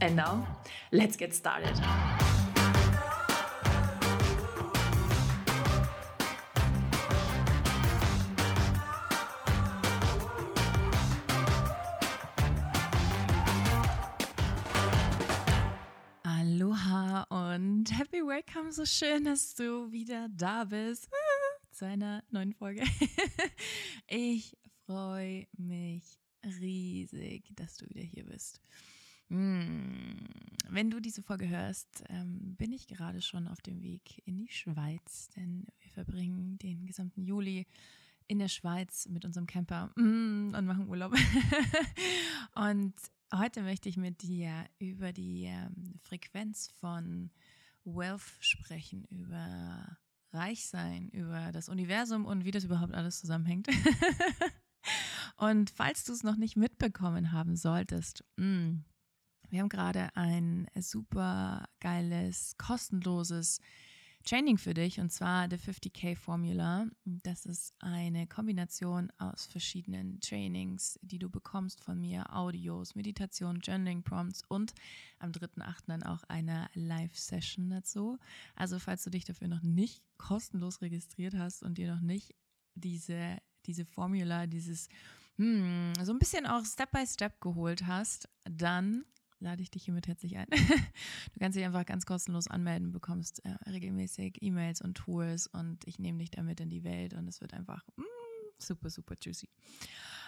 And now, let's get started. Aloha und happy welcome. So schön, dass du wieder da bist zu einer neuen Folge. Ich freue mich riesig, dass du wieder hier bist. Hm, wenn du diese Folge hörst, ähm, bin ich gerade schon auf dem Weg in die Schweiz, denn wir verbringen den gesamten Juli in der Schweiz mit unserem Camper mm, und machen Urlaub. und heute möchte ich mit dir über die ähm, Frequenz von Wealth sprechen, über Reichsein, über das Universum und wie das überhaupt alles zusammenhängt. und falls du es noch nicht mitbekommen haben solltest, mh, mm, wir haben gerade ein super geiles, kostenloses Training für dich und zwar The 50k Formula. Das ist eine Kombination aus verschiedenen Trainings, die du bekommst von mir, Audios, Meditation, Journaling Prompts und am 3.8. dann auch eine Live-Session dazu. Also falls du dich dafür noch nicht kostenlos registriert hast und dir noch nicht diese, diese Formula, dieses hm, so ein bisschen auch Step by Step geholt hast, dann lade ich dich hiermit herzlich ein. Du kannst dich einfach ganz kostenlos anmelden, bekommst äh, regelmäßig E-Mails und Tools und ich nehme dich damit in die Welt und es wird einfach mm, super, super juicy.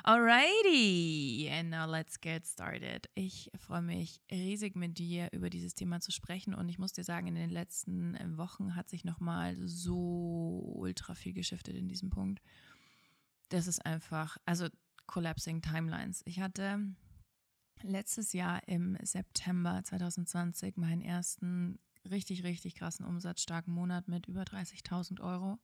Alrighty, and now let's get started. Ich freue mich riesig mit dir über dieses Thema zu sprechen und ich muss dir sagen, in den letzten Wochen hat sich nochmal so ultra viel geschiftet in diesem Punkt. Das ist einfach, also collapsing Timelines. Ich hatte letztes Jahr im September 2020 meinen ersten richtig, richtig krassen umsatzstarken Monat mit über 30.000 Euro.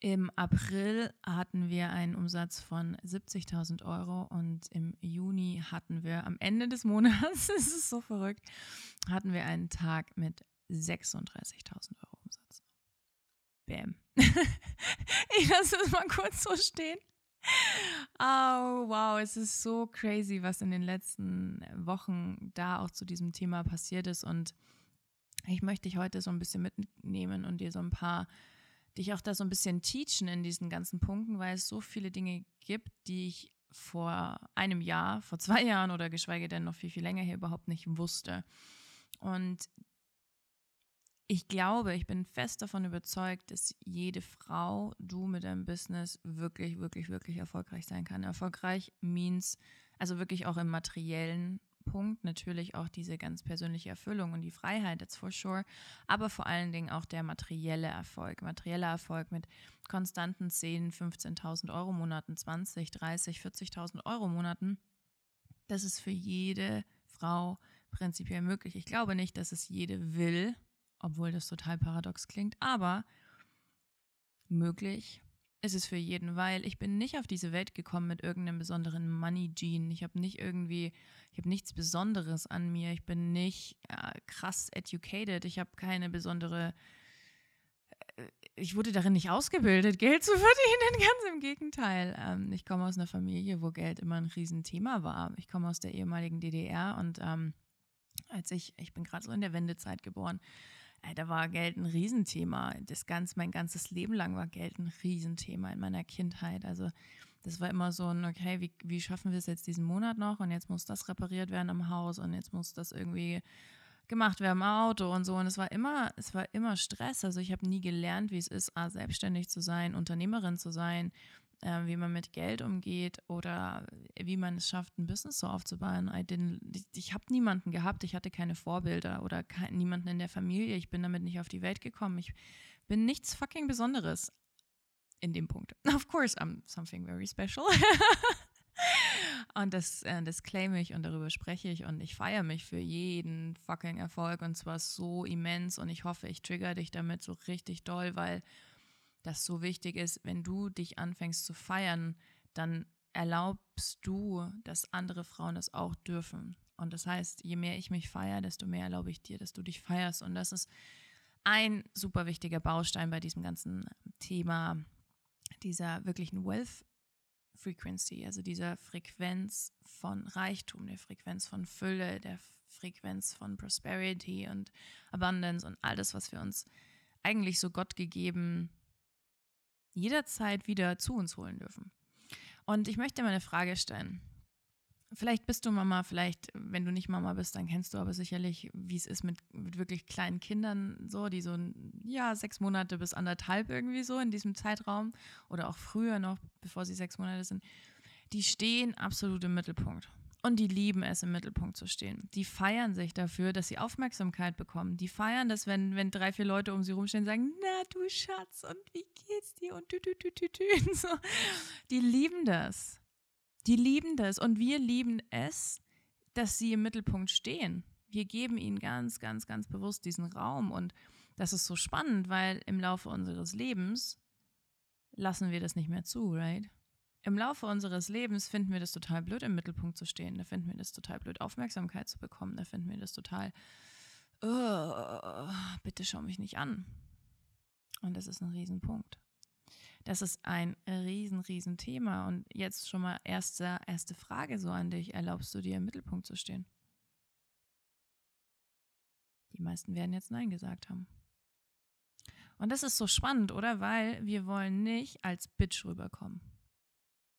Im April hatten wir einen Umsatz von 70.000 Euro und im Juni hatten wir am Ende des Monats, es ist so verrückt, hatten wir einen Tag mit 36.000 Euro Umsatz. Bäm. ich lasse es mal kurz so stehen. Oh, wow, es ist so crazy, was in den letzten Wochen da auch zu diesem Thema passiert ist. Und ich möchte dich heute so ein bisschen mitnehmen und dir so ein paar, dich auch da so ein bisschen teachen in diesen ganzen Punkten, weil es so viele Dinge gibt, die ich vor einem Jahr, vor zwei Jahren oder geschweige denn noch viel, viel länger hier überhaupt nicht wusste. Und ich glaube, ich bin fest davon überzeugt, dass jede Frau, du mit deinem Business wirklich, wirklich, wirklich erfolgreich sein kann. Erfolgreich means, also wirklich auch im materiellen Punkt, natürlich auch diese ganz persönliche Erfüllung und die Freiheit, that's for sure, aber vor allen Dingen auch der materielle Erfolg. Materieller Erfolg mit konstanten 10, 15.000 Euro Monaten, 20, 30, 40.000 Euro Monaten. Das ist für jede Frau prinzipiell möglich. Ich glaube nicht, dass es jede will, obwohl das total paradox klingt, aber möglich ist es für jeden, weil ich bin nicht auf diese Welt gekommen mit irgendeinem besonderen Money-Gene. Ich habe nicht irgendwie, ich habe nichts Besonderes an mir. Ich bin nicht ja, krass educated. Ich habe keine besondere, äh, ich wurde darin nicht ausgebildet, Geld zu verdienen. Ganz im Gegenteil. Ähm, ich komme aus einer Familie, wo Geld immer ein Riesenthema war. Ich komme aus der ehemaligen DDR und ähm, als ich, ich bin gerade so in der Wendezeit geboren, äh, da war Geld ein Riesenthema. Das ganz, mein ganzes Leben lang war Geld ein Riesenthema in meiner Kindheit. Also das war immer so ein, okay, wie, wie schaffen wir es jetzt diesen Monat noch? Und jetzt muss das repariert werden am Haus und jetzt muss das irgendwie gemacht werden im Auto und so. Und es war immer, es war immer Stress. Also ich habe nie gelernt, wie es ist, selbstständig zu sein, Unternehmerin zu sein, äh, wie man mit Geld umgeht oder wie man es schafft, ein Business so aufzubauen. ich ich habe niemanden gehabt, ich hatte keine Vorbilder oder kein, niemanden in der Familie. Ich bin damit nicht auf die Welt gekommen. Ich bin nichts fucking Besonderes in dem Punkt. Of course, I'm something very special. und das, äh, das claim ich und darüber spreche ich und ich feiere mich für jeden fucking Erfolg und zwar so immens und ich hoffe, ich trigger dich damit so richtig doll, weil das so wichtig ist, wenn du dich anfängst zu feiern, dann erlaubst du, dass andere Frauen das auch dürfen. Und das heißt, je mehr ich mich feiere, desto mehr erlaube ich dir, dass du dich feierst. Und das ist ein super wichtiger Baustein bei diesem ganzen Thema dieser wirklichen Wealth Frequency, also dieser Frequenz von Reichtum, der Frequenz von Fülle, der Frequenz von Prosperity und Abundance und all das, was wir uns eigentlich so Gott gegeben jederzeit wieder zu uns holen dürfen. Und ich möchte mal eine Frage stellen. Vielleicht bist du Mama, vielleicht, wenn du nicht Mama bist, dann kennst du aber sicherlich, wie es ist mit, mit wirklich kleinen Kindern, so, die so, ja, sechs Monate bis anderthalb irgendwie so in diesem Zeitraum oder auch früher noch, bevor sie sechs Monate sind, die stehen absolut im Mittelpunkt. Und die lieben es, im Mittelpunkt zu stehen. Die feiern sich dafür, dass sie Aufmerksamkeit bekommen. Die feiern das, wenn, wenn drei, vier Leute um sie rumstehen und sagen, na du Schatz, und wie geht's dir? Und tü, tü, tü, tü, tü. So. Die lieben das. Die lieben das. Und wir lieben es, dass sie im Mittelpunkt stehen. Wir geben ihnen ganz, ganz, ganz bewusst diesen Raum. Und das ist so spannend, weil im Laufe unseres Lebens lassen wir das nicht mehr zu, right? Im Laufe unseres Lebens finden wir das total blöd, im Mittelpunkt zu stehen. Da finden wir das total blöd, Aufmerksamkeit zu bekommen. Da finden wir das total, oh, bitte schau mich nicht an. Und das ist ein Riesenpunkt. Das ist ein riesen, riesen Thema. Und jetzt schon mal erste, erste Frage so an dich. Erlaubst du dir im Mittelpunkt zu stehen? Die meisten werden jetzt Nein gesagt haben. Und das ist so spannend, oder? Weil wir wollen nicht als Bitch rüberkommen.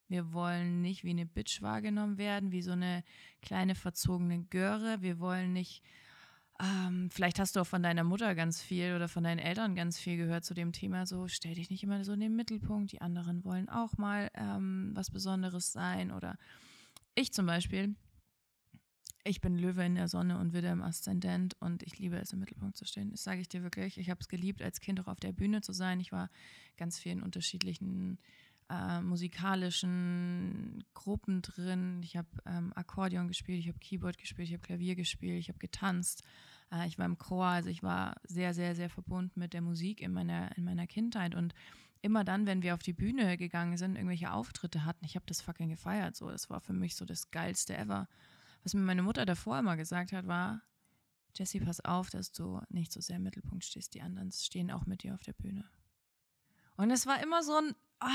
Wir wollen nicht wie eine Bitch wahrgenommen werden, wie so eine kleine verzogene Göre. Wir wollen nicht, ähm, vielleicht hast du auch von deiner Mutter ganz viel oder von deinen Eltern ganz viel gehört zu dem Thema, so stell dich nicht immer so in den Mittelpunkt, die anderen wollen auch mal ähm, was Besonderes sein. Oder ich zum Beispiel, ich bin Löwe in der Sonne und Widder im Aszendent und ich liebe es, im Mittelpunkt zu stehen. Das sage ich dir wirklich. Ich habe es geliebt, als Kind auch auf der Bühne zu sein. Ich war ganz vielen unterschiedlichen äh, musikalischen Gruppen drin. Ich habe ähm, Akkordeon gespielt, ich habe Keyboard gespielt, ich habe Klavier gespielt, ich habe getanzt. Äh, ich war im Chor, also ich war sehr, sehr, sehr verbunden mit der Musik in meiner, in meiner Kindheit. Und immer dann, wenn wir auf die Bühne gegangen sind, irgendwelche Auftritte hatten, ich habe das fucking gefeiert. So, das war für mich so das Geilste ever. Was mir meine Mutter davor immer gesagt hat, war, Jessie, pass auf, dass du nicht so sehr im Mittelpunkt stehst. Die anderen stehen auch mit dir auf der Bühne. Und es war immer so ein, ah,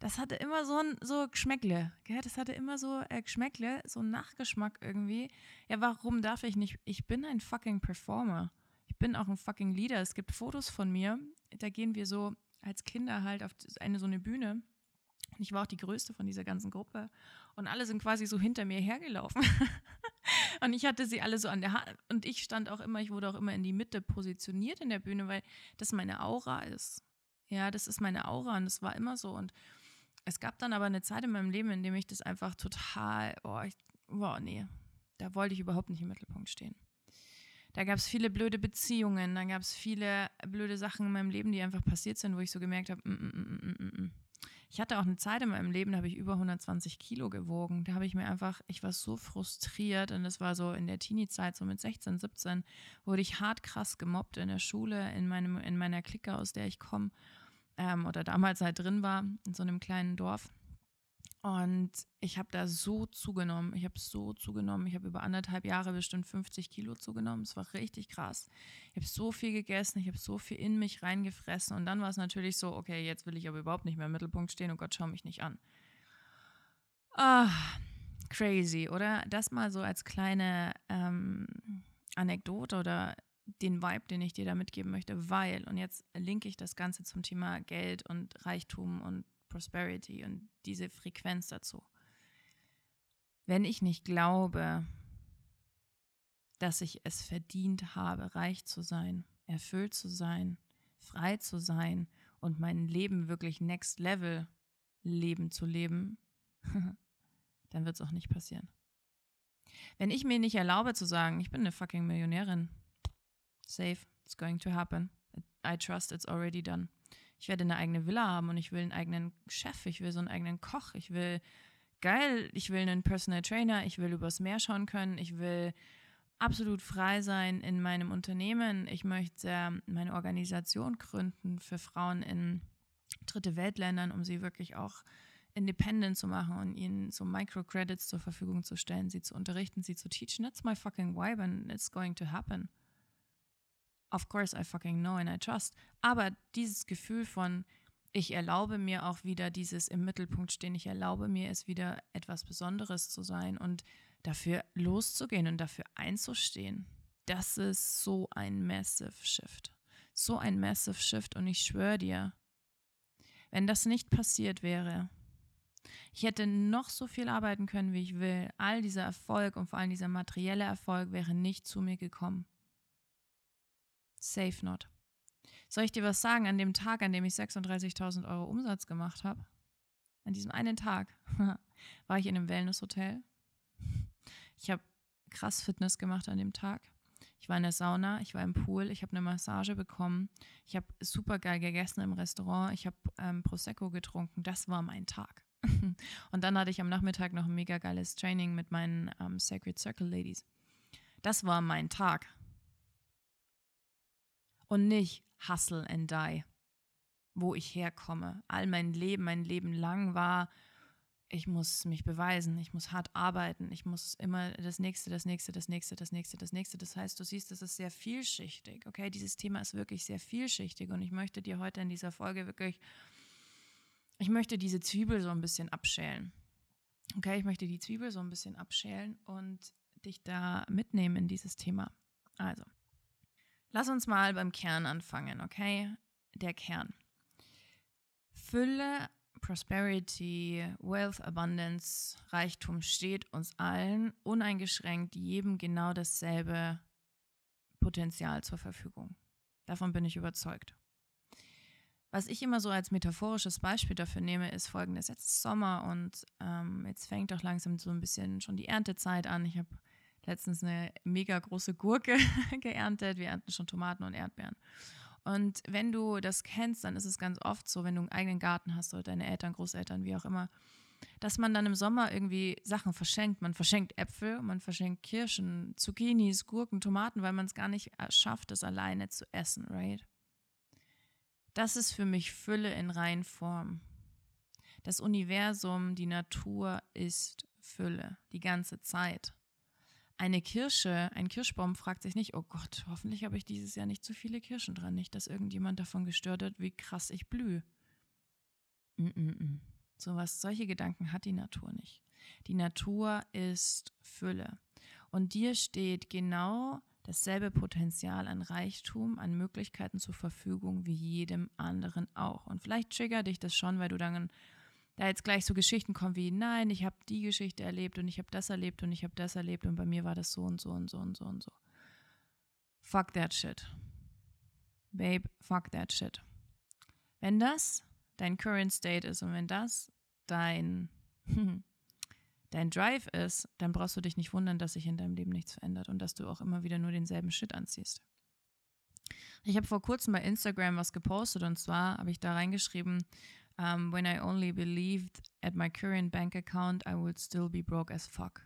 das hatte immer so ein so Geschmäckle, gell? Das hatte immer so äh, Geschmäckle, so ein Nachgeschmack irgendwie. Ja, warum darf ich nicht? Ich bin ein fucking Performer. Ich bin auch ein fucking Leader. Es gibt Fotos von mir, da gehen wir so als Kinder halt auf eine so eine Bühne. Ich war auch die größte von dieser ganzen Gruppe und alle sind quasi so hinter mir hergelaufen. und ich hatte sie alle so an der Hand und ich stand auch immer, ich wurde auch immer in die Mitte positioniert in der Bühne, weil das meine Aura ist. Ja, das ist meine Aura und das war immer so. Und es gab dann aber eine Zeit in meinem Leben, in dem ich das einfach total, oh, ich, boah, nee, da wollte ich überhaupt nicht im Mittelpunkt stehen. Da gab es viele blöde Beziehungen, da gab es viele blöde Sachen in meinem Leben, die einfach passiert sind, wo ich so gemerkt habe, mm, mm, mm, ich hatte auch eine Zeit in meinem Leben, da habe ich über 120 Kilo gewogen. Da habe ich mir einfach, ich war so frustriert und das war so in der Teenie-Zeit, so mit 16, 17, wurde ich hart krass gemobbt in der Schule, in, meinem, in meiner Clique, aus der ich komme ähm, oder damals halt drin war, in so einem kleinen Dorf. Und ich habe da so zugenommen. Ich habe so zugenommen. Ich habe über anderthalb Jahre bestimmt 50 Kilo zugenommen. Es war richtig krass. Ich habe so viel gegessen. Ich habe so viel in mich reingefressen. Und dann war es natürlich so, okay, jetzt will ich aber überhaupt nicht mehr im Mittelpunkt stehen. Oh Gott, schau mich nicht an. Ah, crazy, oder? Das mal so als kleine ähm, Anekdote oder den Vibe, den ich dir da mitgeben möchte, weil, und jetzt linke ich das Ganze zum Thema Geld und Reichtum und Prosperity und diese Frequenz dazu. Wenn ich nicht glaube, dass ich es verdient habe, reich zu sein, erfüllt zu sein, frei zu sein und mein Leben wirklich next level Leben zu leben, dann wird es auch nicht passieren. Wenn ich mir nicht erlaube zu sagen, ich bin eine fucking Millionärin, safe, it's going to happen. I trust it's already done. Ich werde eine eigene Villa haben und ich will einen eigenen Chef, ich will so einen eigenen Koch, ich will geil, ich will einen Personal Trainer, ich will übers Meer schauen können, ich will absolut frei sein in meinem Unternehmen, ich möchte meine Organisation gründen für Frauen in dritte Weltländern, um sie wirklich auch independent zu machen und ihnen so Microcredits zur Verfügung zu stellen, sie zu unterrichten, sie zu teachen. That's my fucking vibe and it's going to happen. Of course I fucking know and I trust. Aber dieses Gefühl von, ich erlaube mir auch wieder dieses im Mittelpunkt stehen, ich erlaube mir es wieder etwas Besonderes zu sein und dafür loszugehen und dafür einzustehen. Das ist so ein massive Shift. So ein massive Shift und ich schwöre dir, wenn das nicht passiert wäre, ich hätte noch so viel arbeiten können, wie ich will. All dieser Erfolg und vor allem dieser materielle Erfolg wäre nicht zu mir gekommen. Safe not. Soll ich dir was sagen? An dem Tag, an dem ich 36.000 Euro Umsatz gemacht habe, an diesem einen Tag, war ich in einem Wellnesshotel. Ich habe krass Fitness gemacht an dem Tag. Ich war in der Sauna, ich war im Pool, ich habe eine Massage bekommen, ich habe super geil gegessen im Restaurant, ich habe ähm, Prosecco getrunken. Das war mein Tag. Und dann hatte ich am Nachmittag noch ein mega geiles Training mit meinen ähm, Sacred Circle Ladies. Das war mein Tag. Und nicht Hustle and Die, wo ich herkomme. All mein Leben, mein Leben lang war, ich muss mich beweisen, ich muss hart arbeiten, ich muss immer das nächste, das nächste, das nächste, das nächste, das nächste. Das heißt, du siehst, es ist sehr vielschichtig. Okay, dieses Thema ist wirklich sehr vielschichtig und ich möchte dir heute in dieser Folge wirklich ich möchte diese Zwiebel so ein bisschen abschälen. Okay, ich möchte die Zwiebel so ein bisschen abschälen und dich da mitnehmen in dieses Thema. Also, lass uns mal beim Kern anfangen, okay? Der Kern. Fülle, Prosperity, Wealth, Abundance, Reichtum steht uns allen uneingeschränkt jedem genau dasselbe Potenzial zur Verfügung. Davon bin ich überzeugt. Was ich immer so als metaphorisches Beispiel dafür nehme, ist folgendes. Jetzt ist Sommer und ähm, jetzt fängt auch langsam so ein bisschen schon die Erntezeit an. Ich habe letztens eine mega große Gurke geerntet. Wir ernten schon Tomaten und Erdbeeren. Und wenn du das kennst, dann ist es ganz oft so, wenn du einen eigenen Garten hast oder deine Eltern, Großeltern, wie auch immer, dass man dann im Sommer irgendwie Sachen verschenkt. Man verschenkt Äpfel, man verschenkt Kirschen, Zucchinis, Gurken, Tomaten, weil man es gar nicht schafft, es alleine zu essen, right? Das ist für mich Fülle in Reinform. Das Universum, die Natur ist Fülle, die ganze Zeit. Eine Kirsche, ein Kirschbaum fragt sich nicht, oh Gott, hoffentlich habe ich dieses Jahr nicht zu viele Kirschen dran, nicht, dass irgendjemand davon gestört wird, wie krass ich blühe. Mm -mm -mm. So was, solche Gedanken hat die Natur nicht. Die Natur ist Fülle. Und dir steht genau dasselbe Potenzial an Reichtum, an Möglichkeiten zur Verfügung wie jedem anderen auch. Und vielleicht triggert dich das schon, weil du dann da jetzt gleich so Geschichten kommen wie, nein, ich habe die Geschichte erlebt und ich habe das erlebt und ich habe das erlebt und bei mir war das so und so und so und so und so. Fuck that shit. Babe, fuck that shit. Wenn das dein current state ist und wenn das dein dein Drive ist, dann brauchst du dich nicht wundern, dass sich in deinem Leben nichts verändert und dass du auch immer wieder nur denselben Shit anziehst. Ich habe vor kurzem bei Instagram was gepostet und zwar habe ich da reingeschrieben, um, when I only believed at my current bank account, I would still be broke as fuck.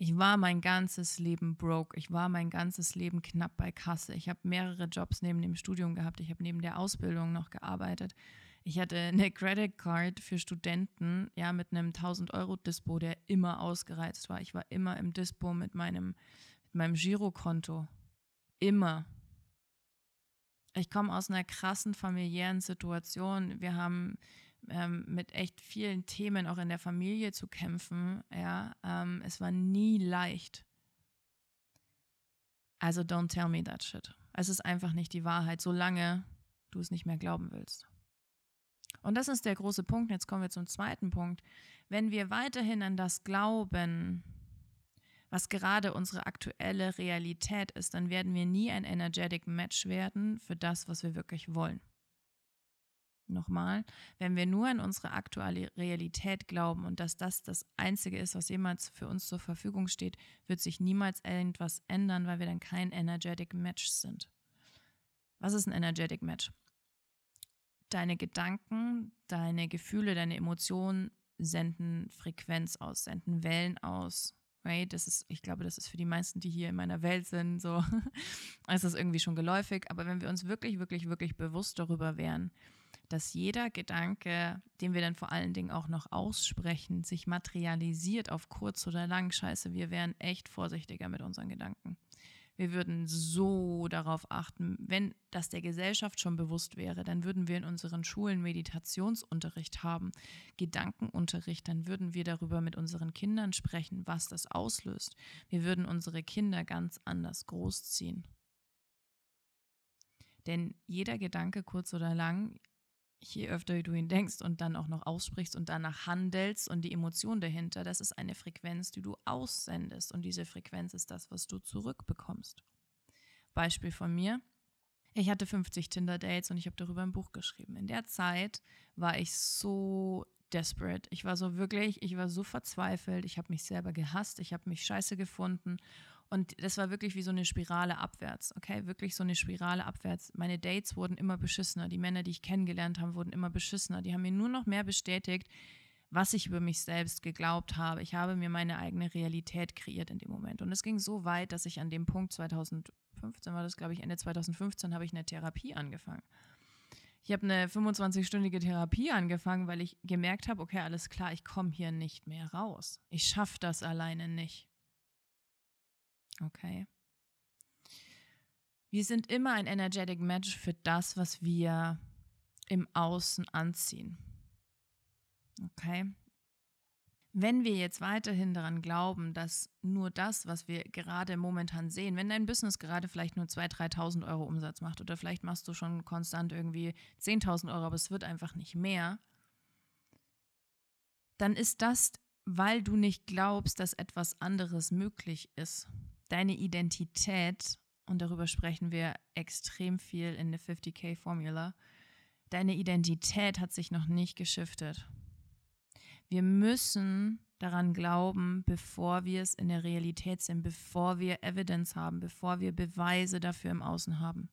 Ich war mein ganzes Leben broke. Ich war mein ganzes Leben knapp bei Kasse. Ich habe mehrere Jobs neben dem Studium gehabt. Ich habe neben der Ausbildung noch gearbeitet. Ich hatte eine Credit Card für Studenten, ja, mit einem 1000 Euro Dispo, der immer ausgereizt war. Ich war immer im Dispo mit meinem, mit meinem Girokonto. Immer. Ich komme aus einer krassen familiären Situation. Wir haben ähm, mit echt vielen Themen auch in der Familie zu kämpfen. Ja, ähm, es war nie leicht. Also don't tell me that shit. Es ist einfach nicht die Wahrheit, solange du es nicht mehr glauben willst. Und das ist der große Punkt. Jetzt kommen wir zum zweiten Punkt. Wenn wir weiterhin an das glauben, was gerade unsere aktuelle Realität ist, dann werden wir nie ein energetic Match werden für das, was wir wirklich wollen. Nochmal, wenn wir nur an unsere aktuelle Realität glauben und dass das das Einzige ist, was jemals für uns zur Verfügung steht, wird sich niemals irgendwas ändern, weil wir dann kein energetic Match sind. Was ist ein energetic Match? deine Gedanken, deine Gefühle, deine Emotionen senden Frequenz aus, senden Wellen aus. Right? Das ist, ich glaube, das ist für die meisten, die hier in meiner Welt sind, so, ist das irgendwie schon geläufig. Aber wenn wir uns wirklich, wirklich, wirklich bewusst darüber wären, dass jeder Gedanke, den wir dann vor allen Dingen auch noch aussprechen, sich materialisiert auf kurz oder lang. Scheiße, wir wären echt vorsichtiger mit unseren Gedanken. Wir würden so darauf achten, wenn das der Gesellschaft schon bewusst wäre, dann würden wir in unseren Schulen Meditationsunterricht haben, Gedankenunterricht, dann würden wir darüber mit unseren Kindern sprechen, was das auslöst. Wir würden unsere Kinder ganz anders großziehen. Denn jeder Gedanke, kurz oder lang, je öfter du ihn denkst und dann auch noch aussprichst und danach handelst und die Emotion dahinter, das ist eine Frequenz, die du aussendest und diese Frequenz ist das, was du zurückbekommst. Beispiel von mir. Ich hatte 50 Tinder-Dates und ich habe darüber ein Buch geschrieben. In der Zeit war ich so desperate. Ich war so wirklich, ich war so verzweifelt. Ich habe mich selber gehasst. Ich habe mich scheiße gefunden und das war wirklich wie so eine Spirale abwärts, okay? Wirklich so eine Spirale abwärts. Meine Dates wurden immer beschissener. Die Männer, die ich kennengelernt habe, wurden immer beschissener. Die haben mir nur noch mehr bestätigt, was ich über mich selbst geglaubt habe. Ich habe mir meine eigene Realität kreiert in dem Moment. Und es ging so weit, dass ich an dem Punkt 2015 war das, glaube ich, Ende 2015 habe ich eine Therapie angefangen. Ich habe eine 25-stündige Therapie angefangen, weil ich gemerkt habe, okay, alles klar, ich komme hier nicht mehr raus. Ich schaffe das alleine nicht. Okay. Wir sind immer ein energetic Match für das, was wir im Außen anziehen. Okay. Wenn wir jetzt weiterhin daran glauben, dass nur das, was wir gerade momentan sehen, wenn dein Business gerade vielleicht nur 2.000, 3.000 Euro Umsatz macht oder vielleicht machst du schon konstant irgendwie 10.000 Euro, aber es wird einfach nicht mehr, dann ist das, weil du nicht glaubst, dass etwas anderes möglich ist deine Identität, und darüber sprechen wir extrem viel in der 50k Formula, deine Identität hat sich noch nicht geschiftet. Wir müssen daran glauben, bevor wir es in der Realität sind, bevor wir Evidence haben, bevor wir Beweise dafür im Außen haben.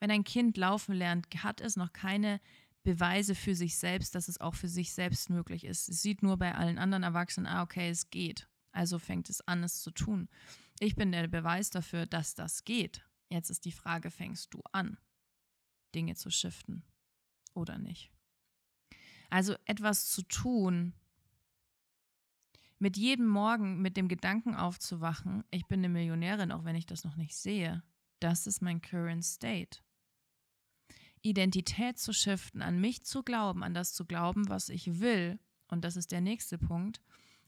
Wenn ein Kind laufen lernt, hat es noch keine Beweise für sich selbst, dass es auch für sich selbst möglich ist. Es sieht nur bei allen anderen Erwachsenen, ah, okay, es geht. Also fängt es an, es zu tun. Ich bin der Beweis dafür, dass das geht. Jetzt ist die Frage, fängst du an, Dinge zu shiften oder nicht? Also etwas zu tun, mit jedem Morgen mit dem Gedanken aufzuwachen, ich bin eine Millionärin, auch wenn ich das noch nicht sehe, das ist mein current state. Identität zu shiften, an mich zu glauben, an das zu glauben, was ich will, und das ist der nächste Punkt,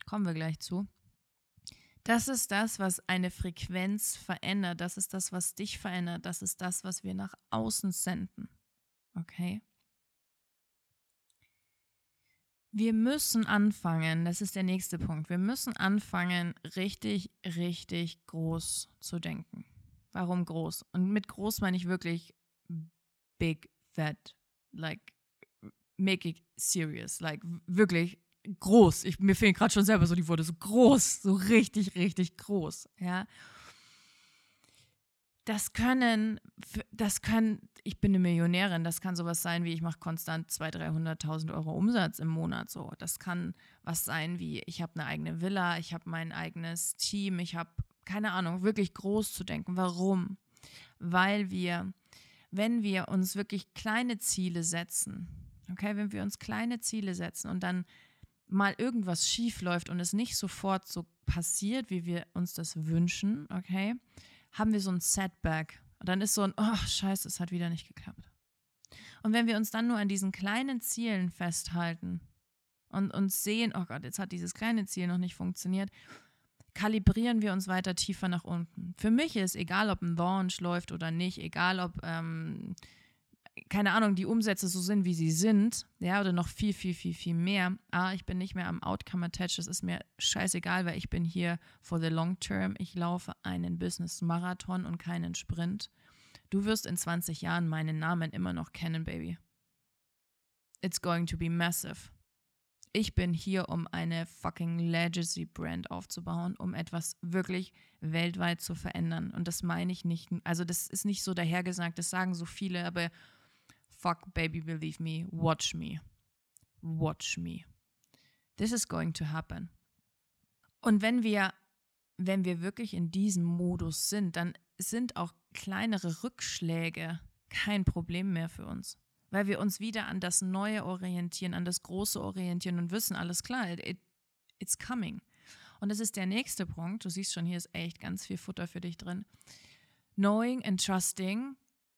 kommen wir gleich zu, das ist das, was eine Frequenz verändert. Das ist das, was dich verändert. Das ist das, was wir nach außen senden. Okay? Wir müssen anfangen, das ist der nächste Punkt, wir müssen anfangen, richtig, richtig groß zu denken. Warum groß? Und mit groß meine ich wirklich big, fat, like, make it serious, like, wirklich groß. Ich, mir fehlen gerade schon selber so die Worte, so groß, so richtig, richtig groß, ja. Das können, das kann, ich bin eine Millionärin, das kann sowas sein wie, ich mache konstant 200.000, 300.000 Euro Umsatz im Monat so. Das kann was sein wie, ich habe eine eigene Villa, ich habe mein eigenes Team, ich habe, keine Ahnung, wirklich groß zu denken. Warum? Weil wir, wenn wir uns wirklich kleine Ziele setzen, okay, wenn wir uns kleine Ziele setzen und dann mal irgendwas schief läuft und es nicht sofort so passiert, wie wir uns das wünschen, okay, haben wir so ein Setback. Und dann ist so ein, oh, scheiße, es hat wieder nicht geklappt. Und wenn wir uns dann nur an diesen kleinen Zielen festhalten und uns sehen, oh Gott, jetzt hat dieses kleine Ziel noch nicht funktioniert, kalibrieren wir uns weiter tiefer nach unten. Für mich ist egal, ob ein Launch läuft oder nicht, egal ob ähm, keine Ahnung, die Umsätze so sind, wie sie sind, ja, oder noch viel, viel, viel, viel mehr. Ah, ich bin nicht mehr am Outcome attached, das ist mir scheißegal, weil ich bin hier for the long term. Ich laufe einen Business-Marathon und keinen Sprint. Du wirst in 20 Jahren meinen Namen immer noch kennen, Baby. It's going to be massive. Ich bin hier, um eine fucking Legacy-Brand aufzubauen, um etwas wirklich weltweit zu verändern. Und das meine ich nicht, also das ist nicht so dahergesagt, das sagen so viele, aber fuck, baby, believe me, watch me. Watch me. This is going to happen. Und wenn wir, wenn wir wirklich in diesem Modus sind, dann sind auch kleinere Rückschläge kein Problem mehr für uns. Weil wir uns wieder an das Neue orientieren, an das Große orientieren und wissen, alles klar, it, it's coming. Und das ist der nächste Punkt. Du siehst schon, hier ist echt ganz viel Futter für dich drin. Knowing and trusting,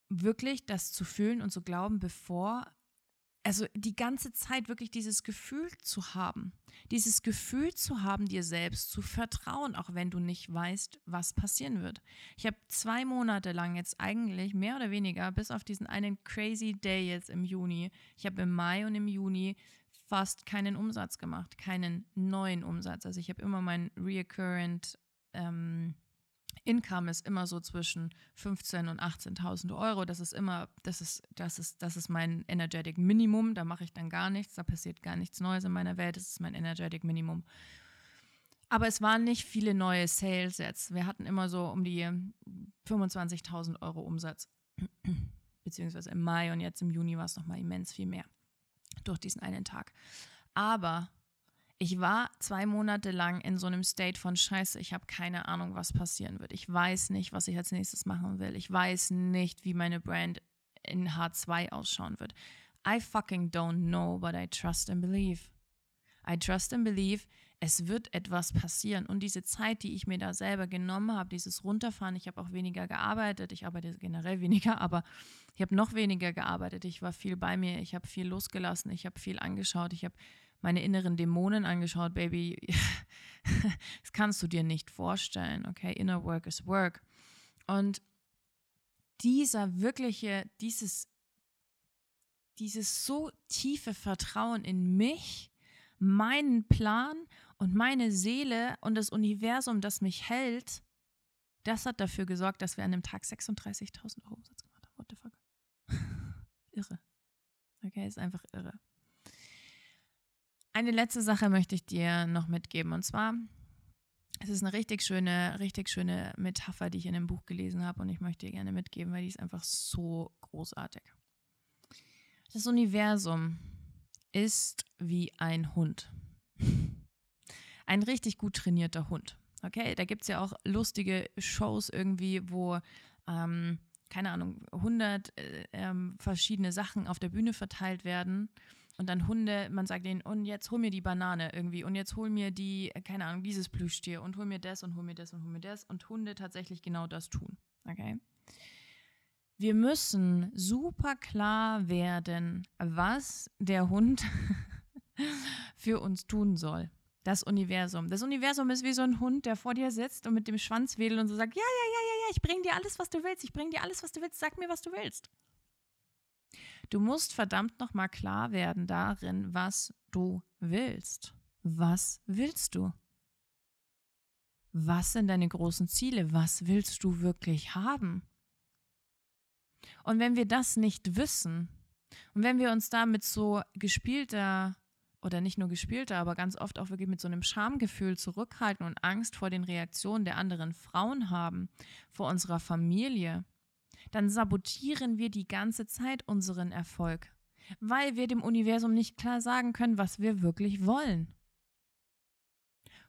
wirklich das zu fühlen und zu glauben, bevor also die ganze Zeit wirklich dieses Gefühl zu haben, dieses Gefühl zu haben, dir selbst zu vertrauen, auch wenn du nicht weißt, was passieren wird. Ich habe zwei Monate lang jetzt eigentlich mehr oder weniger, bis auf diesen einen crazy Day jetzt im Juni, ich habe im Mai und im Juni fast keinen Umsatz gemacht, keinen neuen Umsatz. Also ich habe immer mein reoccurrent ähm, Income ist immer so zwischen 15.000 und 18.000 Euro. Das ist immer, das ist, das ist, das ist mein Energetic Minimum. Da mache ich dann gar nichts. Da passiert gar nichts Neues in meiner Welt. Das ist mein Energetic Minimum. Aber es waren nicht viele neue Sales jetzt. Wir hatten immer so um die 25.000 Euro Umsatz. Beziehungsweise im Mai und jetzt im Juni war es nochmal immens viel mehr. Durch diesen einen Tag. Aber ich war zwei Monate lang in so einem State von Scheiße, ich habe keine Ahnung, was passieren wird. Ich weiß nicht, was ich als nächstes machen will. Ich weiß nicht, wie meine Brand in H2 ausschauen wird. I fucking don't know, but I trust and believe. I trust and believe, es wird etwas passieren. Und diese Zeit, die ich mir da selber genommen habe, dieses Runterfahren, ich habe auch weniger gearbeitet, ich arbeite generell weniger, aber ich habe noch weniger gearbeitet. Ich war viel bei mir, ich habe viel losgelassen, ich habe viel angeschaut, ich habe meine inneren Dämonen angeschaut, Baby. das kannst du dir nicht vorstellen, okay? Inner Work is Work. Und dieser wirkliche, dieses, dieses so tiefe Vertrauen in mich, meinen Plan und meine Seele und das Universum, das mich hält, das hat dafür gesorgt, dass wir an dem Tag 36.000 Euro Umsatz gemacht haben. What the fuck? irre. Okay, ist einfach irre. Eine letzte Sache möchte ich dir noch mitgeben und zwar es ist eine richtig schöne, richtig schöne Metapher, die ich in dem Buch gelesen habe und ich möchte dir gerne mitgeben, weil die ist einfach so großartig. Das Universum ist wie ein Hund. Ein richtig gut trainierter Hund. Okay, da gibt es ja auch lustige Shows irgendwie, wo, ähm, keine Ahnung, 100 äh, ähm, verschiedene Sachen auf der Bühne verteilt werden und dann Hunde, man sagt denen, und jetzt hol mir die Banane irgendwie und jetzt hol mir die, keine Ahnung, dieses Plüschtier und hol mir das und hol mir das und hol mir das und Hunde tatsächlich genau das tun. Okay? Wir müssen super klar werden, was der Hund für uns tun soll. Das Universum. Das Universum ist wie so ein Hund, der vor dir sitzt und mit dem Schwanz wedelt und so sagt, ja, ja, ja, ja, ja, ich bring dir alles, was du willst. Ich bring dir alles, was du willst. Sag mir, was du willst. Du musst verdammt nochmal klar werden darin, was du willst. Was willst du? Was sind deine großen Ziele? Was willst du wirklich haben? Und wenn wir das nicht wissen und wenn wir uns da mit so gespielter oder nicht nur gespielter, aber ganz oft auch wirklich mit so einem Schamgefühl zurückhalten und Angst vor den Reaktionen der anderen Frauen haben, vor unserer Familie, dann sabotieren wir die ganze Zeit unseren Erfolg, weil wir dem Universum nicht klar sagen können, was wir wirklich wollen.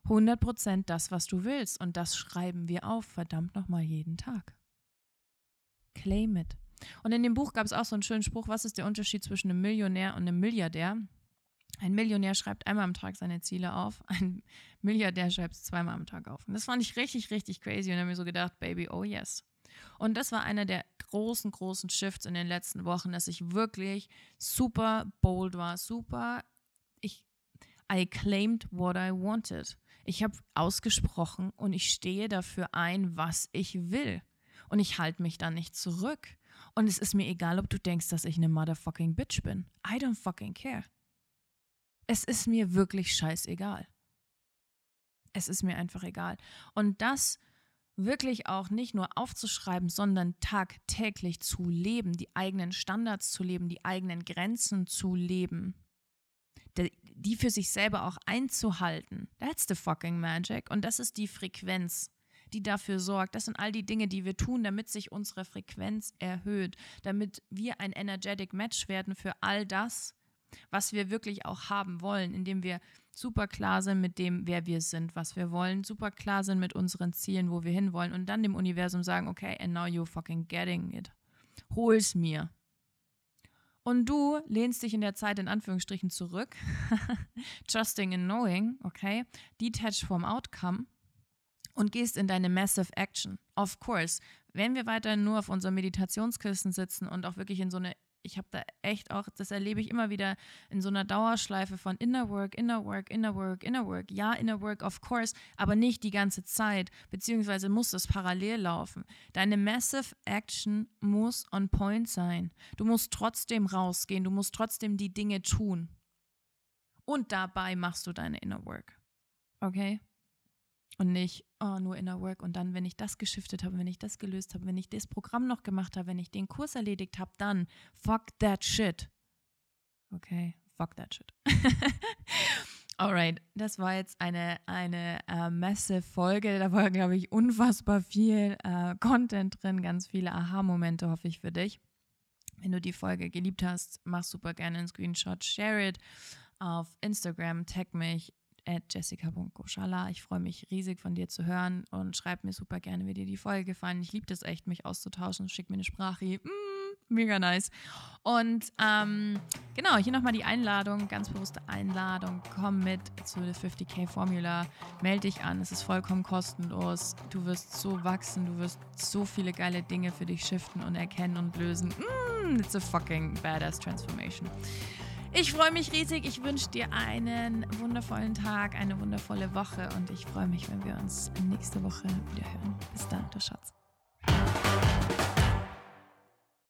100% das, was du willst. Und das schreiben wir auf, verdammt nochmal jeden Tag. Claim it. Und in dem Buch gab es auch so einen schönen Spruch, was ist der Unterschied zwischen einem Millionär und einem Milliardär? Ein Millionär schreibt einmal am Tag seine Ziele auf, ein Milliardär schreibt es zweimal am Tag auf. Und das fand ich richtig, richtig crazy und habe mir so gedacht, Baby, oh yes. Und das war einer der großen, großen Shifts in den letzten Wochen, dass ich wirklich super bold war, super, ich, I claimed what I wanted. Ich habe ausgesprochen und ich stehe dafür ein, was ich will. Und ich halte mich da nicht zurück. Und es ist mir egal, ob du denkst, dass ich eine motherfucking Bitch bin. I don't fucking care. Es ist mir wirklich scheißegal. Es ist mir einfach egal. Und das wirklich auch nicht nur aufzuschreiben, sondern tagtäglich zu leben, die eigenen Standards zu leben, die eigenen Grenzen zu leben, die für sich selber auch einzuhalten. That's the fucking magic. Und das ist die Frequenz, die dafür sorgt. Das sind all die Dinge, die wir tun, damit sich unsere Frequenz erhöht, damit wir ein energetic Match werden für all das, was wir wirklich auch haben wollen, indem wir super klar sind mit dem, wer wir sind, was wir wollen, super klar sind mit unseren Zielen, wo wir hinwollen und dann dem Universum sagen, okay, and now you're fucking getting it. Hol's mir. Und du lehnst dich in der Zeit in Anführungsstrichen zurück, trusting and knowing, okay, detached vom Outcome und gehst in deine Massive Action. Of course, wenn wir weiter nur auf unserem Meditationskissen sitzen und auch wirklich in so eine ich habe da echt auch, das erlebe ich immer wieder in so einer Dauerschleife von Inner Work, Inner Work, Inner Work, Inner Work. Ja, Inner Work, of course, aber nicht die ganze Zeit, beziehungsweise muss das parallel laufen. Deine Massive Action muss on point sein. Du musst trotzdem rausgehen, du musst trotzdem die Dinge tun. Und dabei machst du deine Inner Work. Okay? Und nicht, oh, nur Inner Work. Und dann, wenn ich das geschiftet habe, wenn ich das gelöst habe, wenn ich das Programm noch gemacht habe, wenn ich den Kurs erledigt habe, dann fuck that shit. Okay, fuck that shit. Alright, das war jetzt eine, eine äh, massive Folge. Da war, glaube ich, unfassbar viel äh, Content drin, ganz viele Aha-Momente, hoffe ich, für dich. Wenn du die Folge geliebt hast, mach super gerne einen Screenshot, share it auf Instagram, tag mich, at jessica.goschala. Ich freue mich riesig von dir zu hören und schreib mir super gerne, wie dir die Folge gefallen. Ich liebe das echt, mich auszutauschen. Schick mir eine Sprache. Mm, mega nice. Und ähm, genau, hier nochmal die Einladung, ganz bewusste Einladung. Komm mit zu der 50k Formula. Melde dich an. Es ist vollkommen kostenlos. Du wirst so wachsen. Du wirst so viele geile Dinge für dich shiften und erkennen und lösen. Mm, it's a fucking badass transformation. Ich freue mich riesig. Ich wünsche dir einen wundervollen Tag, eine wundervolle Woche und ich freue mich, wenn wir uns nächste Woche wieder hören. Bis dann, du Schatz.